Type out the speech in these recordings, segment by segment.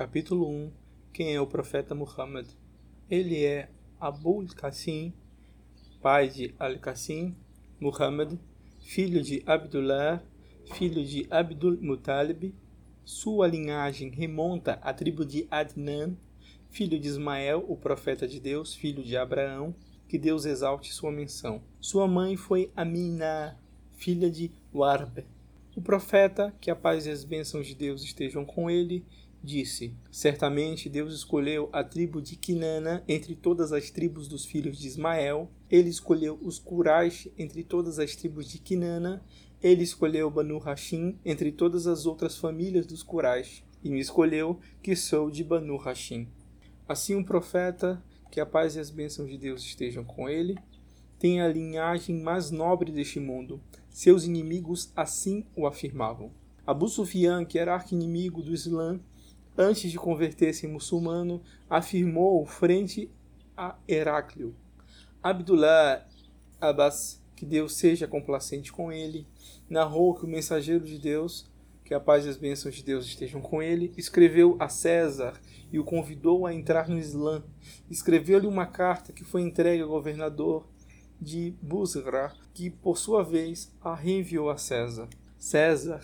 Capítulo 1 Quem é o profeta Muhammad? Ele é Abul Qasim, pai de Al-Qasim, Muhammad, filho de Abdullah, filho de Abdul Muttalib. Sua linhagem remonta à tribo de Adnan, filho de Ismael, o profeta de Deus, filho de Abraão, que Deus exalte sua menção. Sua mãe foi Aminah, filha de Warb. O profeta, que a paz e as bênçãos de Deus estejam com ele, disse: Certamente Deus escolheu a tribo de Quinana entre todas as tribos dos filhos de Ismael. Ele escolheu os Quraysh entre todas as tribos de Quinana. Ele escolheu Banu Hashim entre todas as outras famílias dos Quraysh. E me escolheu, que sou de Banu Hashim. Assim o profeta, que a paz e as bênçãos de Deus estejam com ele, tem a linhagem mais nobre deste mundo. Seus inimigos assim o afirmavam. Abu Sufyan, que era arqui-inimigo do Islã, antes de converter-se em muçulmano, afirmou frente a Heráclio: Abdullah Abbas, que Deus seja complacente com ele, narrou que o mensageiro de Deus, que a paz e as bênçãos de Deus estejam com ele, escreveu a César e o convidou a entrar no Islã. Escreveu-lhe uma carta que foi entregue ao governador de Busra, que por sua vez a reenviou a César. César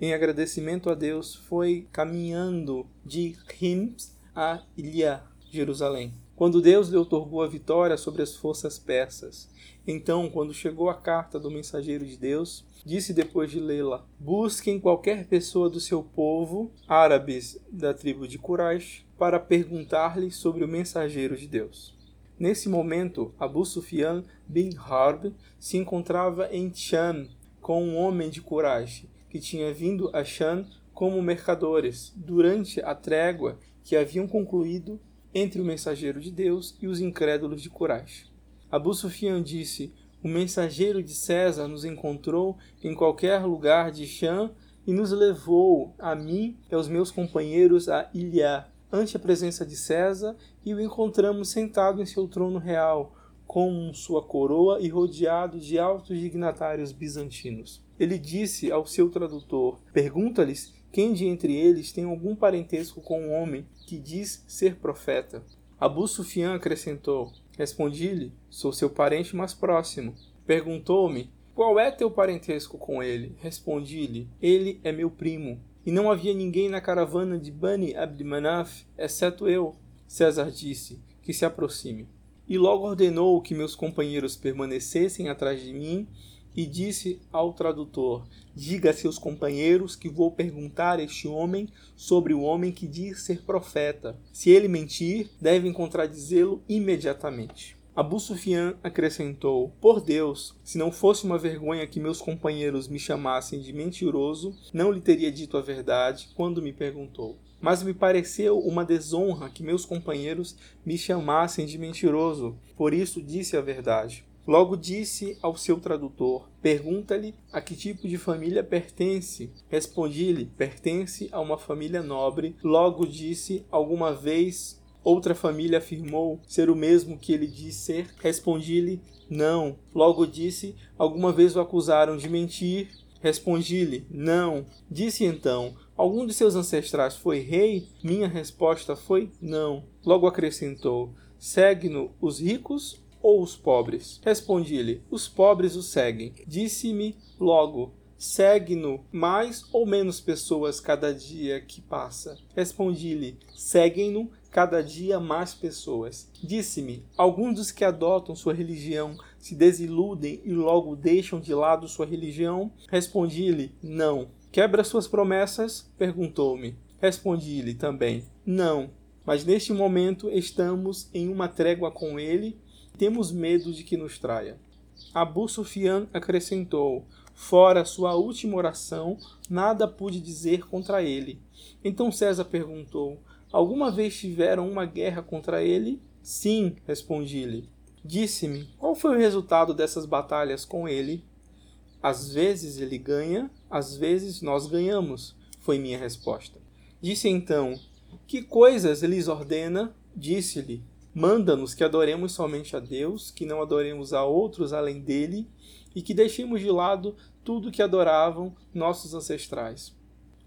em agradecimento a Deus, foi caminhando de Hims a Ilha, Jerusalém. Quando Deus lhe otorgou a vitória sobre as forças persas. Então, quando chegou a carta do mensageiro de Deus, disse depois de lê-la: Busquem qualquer pessoa do seu povo, árabes da tribo de Quraysh, para perguntar-lhe sobre o mensageiro de Deus. Nesse momento, Abu Sufyan bin Harb se encontrava em Sham com um homem de Quraysh que tinha vindo a Shan como mercadores durante a trégua que haviam concluído entre o mensageiro de Deus e os incrédulos de Quraysh. Abu Sufyan disse: O mensageiro de César nos encontrou em qualquer lugar de Shan e nos levou, a mim e aos meus companheiros, a Ilha, ante a presença de César, e o encontramos sentado em seu trono real, com sua coroa e rodeado de altos dignatários bizantinos. Ele disse ao seu tradutor: Pergunta-lhes quem de entre eles tem algum parentesco com um homem que diz ser profeta. Abu Sufyan acrescentou: Respondi-lhe: Sou seu parente mais próximo. Perguntou-me: Qual é teu parentesco com ele? Respondi-lhe: Ele é meu primo. E não havia ninguém na caravana de Bani Abdmanaf, exceto eu. César disse: Que se aproxime e logo ordenou que meus companheiros permanecessem atrás de mim e disse ao tradutor: Diga a seus companheiros que vou perguntar a este homem sobre o homem que diz ser profeta. Se ele mentir, devem contradizê-lo imediatamente. Abu Sufyan acrescentou: Por Deus, se não fosse uma vergonha que meus companheiros me chamassem de mentiroso, não lhe teria dito a verdade quando me perguntou mas me pareceu uma desonra que meus companheiros me chamassem de mentiroso. Por isso disse a verdade. Logo disse ao seu tradutor: Pergunta-lhe a que tipo de família pertence. Respondi-lhe: Pertence a uma família nobre. Logo disse: Alguma vez outra família afirmou ser o mesmo que ele diz ser? Respondi-lhe: Não. Logo disse: Alguma vez o acusaram de mentir? Respondi-lhe: Não. Disse então: Algum de seus ancestrais foi rei? Minha resposta foi: Não. Logo acrescentou: Segue-no os ricos ou os pobres? Respondi-lhe: Os pobres o seguem. Disse-me logo: Segue-no mais ou menos pessoas cada dia que passa? Respondi-lhe: Seguem-no cada dia mais pessoas. Disse-me: Alguns dos que adotam sua religião se desiludem e logo deixam de lado sua religião? Respondi-lhe: Não. Quebra suas promessas? perguntou-me. Respondi-lhe também: Não. Mas neste momento estamos em uma trégua com ele e temos medo de que nos traia. Abu Sufyan acrescentou: Fora sua última oração, nada pude dizer contra ele. Então César perguntou: Alguma vez tiveram uma guerra contra ele? Sim, respondi-lhe. Disse-me: Qual foi o resultado dessas batalhas com ele? Às vezes ele ganha, às vezes nós ganhamos, foi minha resposta. Disse então: Que coisas lhes ordena? Disse-lhe: Manda-nos que adoremos somente a Deus, que não adoremos a outros além dele, e que deixemos de lado tudo que adoravam nossos ancestrais.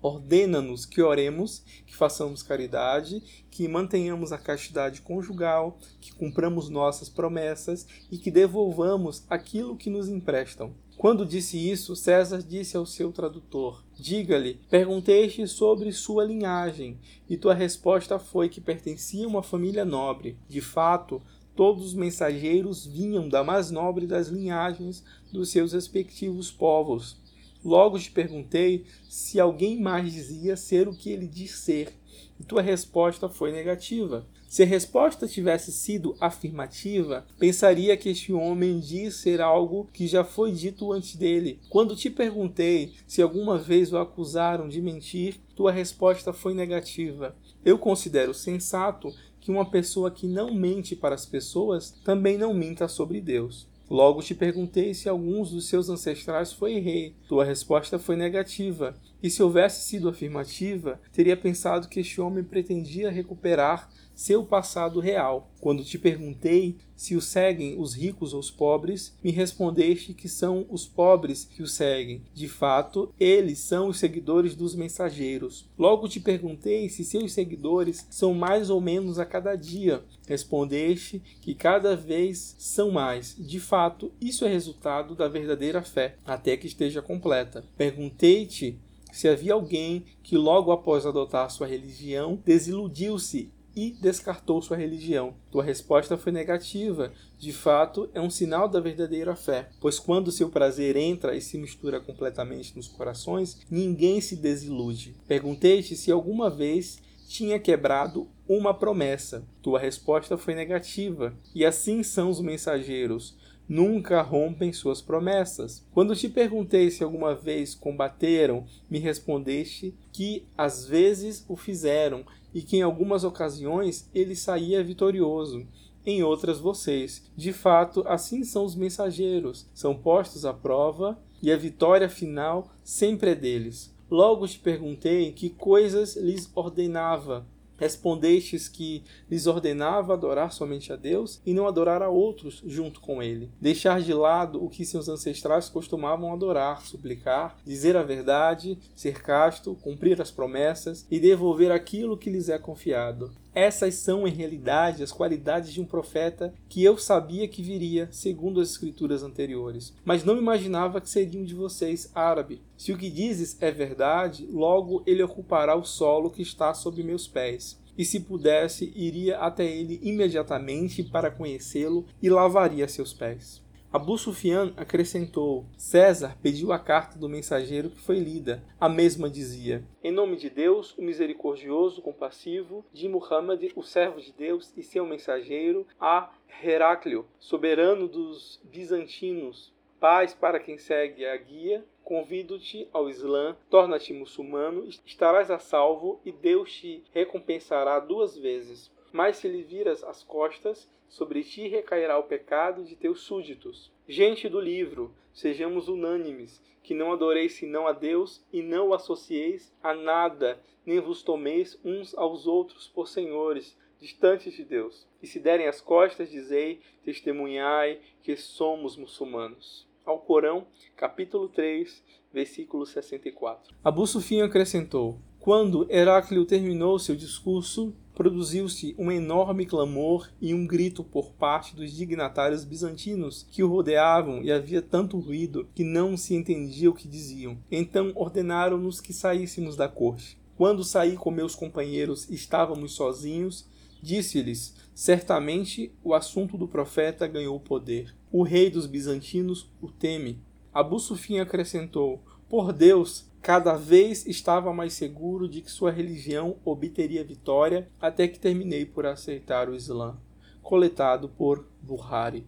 Ordena-nos que oremos, que façamos caridade, que mantenhamos a castidade conjugal, que cumpramos nossas promessas e que devolvamos aquilo que nos emprestam. Quando disse isso, César disse ao seu tradutor: Diga-lhe, perguntei-te sobre sua linhagem, e tua resposta foi que pertencia a uma família nobre. De fato, todos os mensageiros vinham da mais nobre das linhagens dos seus respectivos povos. Logo te perguntei se alguém mais dizia ser o que ele diz ser, e tua resposta foi negativa. Se a resposta tivesse sido afirmativa, pensaria que este homem diz ser algo que já foi dito antes dele. Quando te perguntei se alguma vez o acusaram de mentir, tua resposta foi negativa. Eu considero sensato que uma pessoa que não mente para as pessoas também não minta sobre Deus. Logo te perguntei se alguns dos seus ancestrais foi rei. Tua resposta foi negativa. E se houvesse sido afirmativa, teria pensado que este homem pretendia recuperar seu passado real. Quando te perguntei se o seguem os ricos ou os pobres, me respondeste que são os pobres que o seguem. De fato, eles são os seguidores dos mensageiros. Logo te perguntei se seus seguidores são mais ou menos a cada dia. Respondeste que cada vez são mais. De fato, isso é resultado da verdadeira fé, até que esteja completa. Perguntei-te se havia alguém que logo após adotar sua religião desiludiu-se e descartou sua religião. Tua resposta foi negativa. De fato, é um sinal da verdadeira fé, pois quando seu prazer entra e se mistura completamente nos corações, ninguém se desilude. Perguntei-te se alguma vez tinha quebrado uma promessa. Tua resposta foi negativa. E assim são os mensageiros nunca rompem suas promessas. Quando te perguntei se alguma vez combateram, me respondeste que às vezes o fizeram e que em algumas ocasiões ele saía vitorioso. Em outras, vocês. De fato, assim são os mensageiros, são postos à prova e a vitória final sempre é deles. Logo te perguntei que coisas lhes ordenava Respondestes que lhes ordenava adorar somente a Deus e não adorar a outros junto com ele. Deixar de lado o que seus ancestrais costumavam adorar, suplicar, dizer a verdade, ser casto, cumprir as promessas e devolver aquilo que lhes é confiado. Essas são, em realidade, as qualidades de um profeta que eu sabia que viria, segundo as escrituras anteriores. Mas não imaginava que seria um de vocês árabe. Se o que dizes é verdade, logo ele ocupará o solo que está sob meus pés. E se pudesse, iria até ele imediatamente para conhecê-lo e lavaria seus pés. Abu Sufyan acrescentou: César pediu a carta do mensageiro que foi lida. A mesma dizia: Em nome de Deus, o misericordioso, compassivo, de Muhammad, o servo de Deus e seu mensageiro, a Heráclio, soberano dos bizantinos, paz para quem segue a guia, convido-te ao Islã, torna-te muçulmano, estarás a salvo e Deus te recompensará duas vezes. Mas se lhe viras as costas, sobre ti recairá o pecado de teus súditos. Gente do livro, sejamos unânimes, que não adoreis senão a Deus e não o associeis a nada, nem vos tomeis uns aos outros por senhores, distantes de Deus. E se derem as costas, dizei, testemunhai que somos muçulmanos. Ao Corão, capítulo 3, versículo 64. Abu Sufyan acrescentou: Quando Heráclio terminou seu discurso, produziu-se um enorme clamor e um grito por parte dos dignatários bizantinos que o rodeavam e havia tanto ruído que não se entendia o que diziam. Então ordenaram-nos que saíssemos da corte. Quando saí com meus companheiros estávamos sozinhos, disse-lhes: Certamente o assunto do profeta ganhou poder. O rei dos bizantinos o teme. Abu Sufim acrescentou: Por Deus, cada vez estava mais seguro de que sua religião obteria vitória até que terminei por aceitar o Islã. Coletado por Buhari.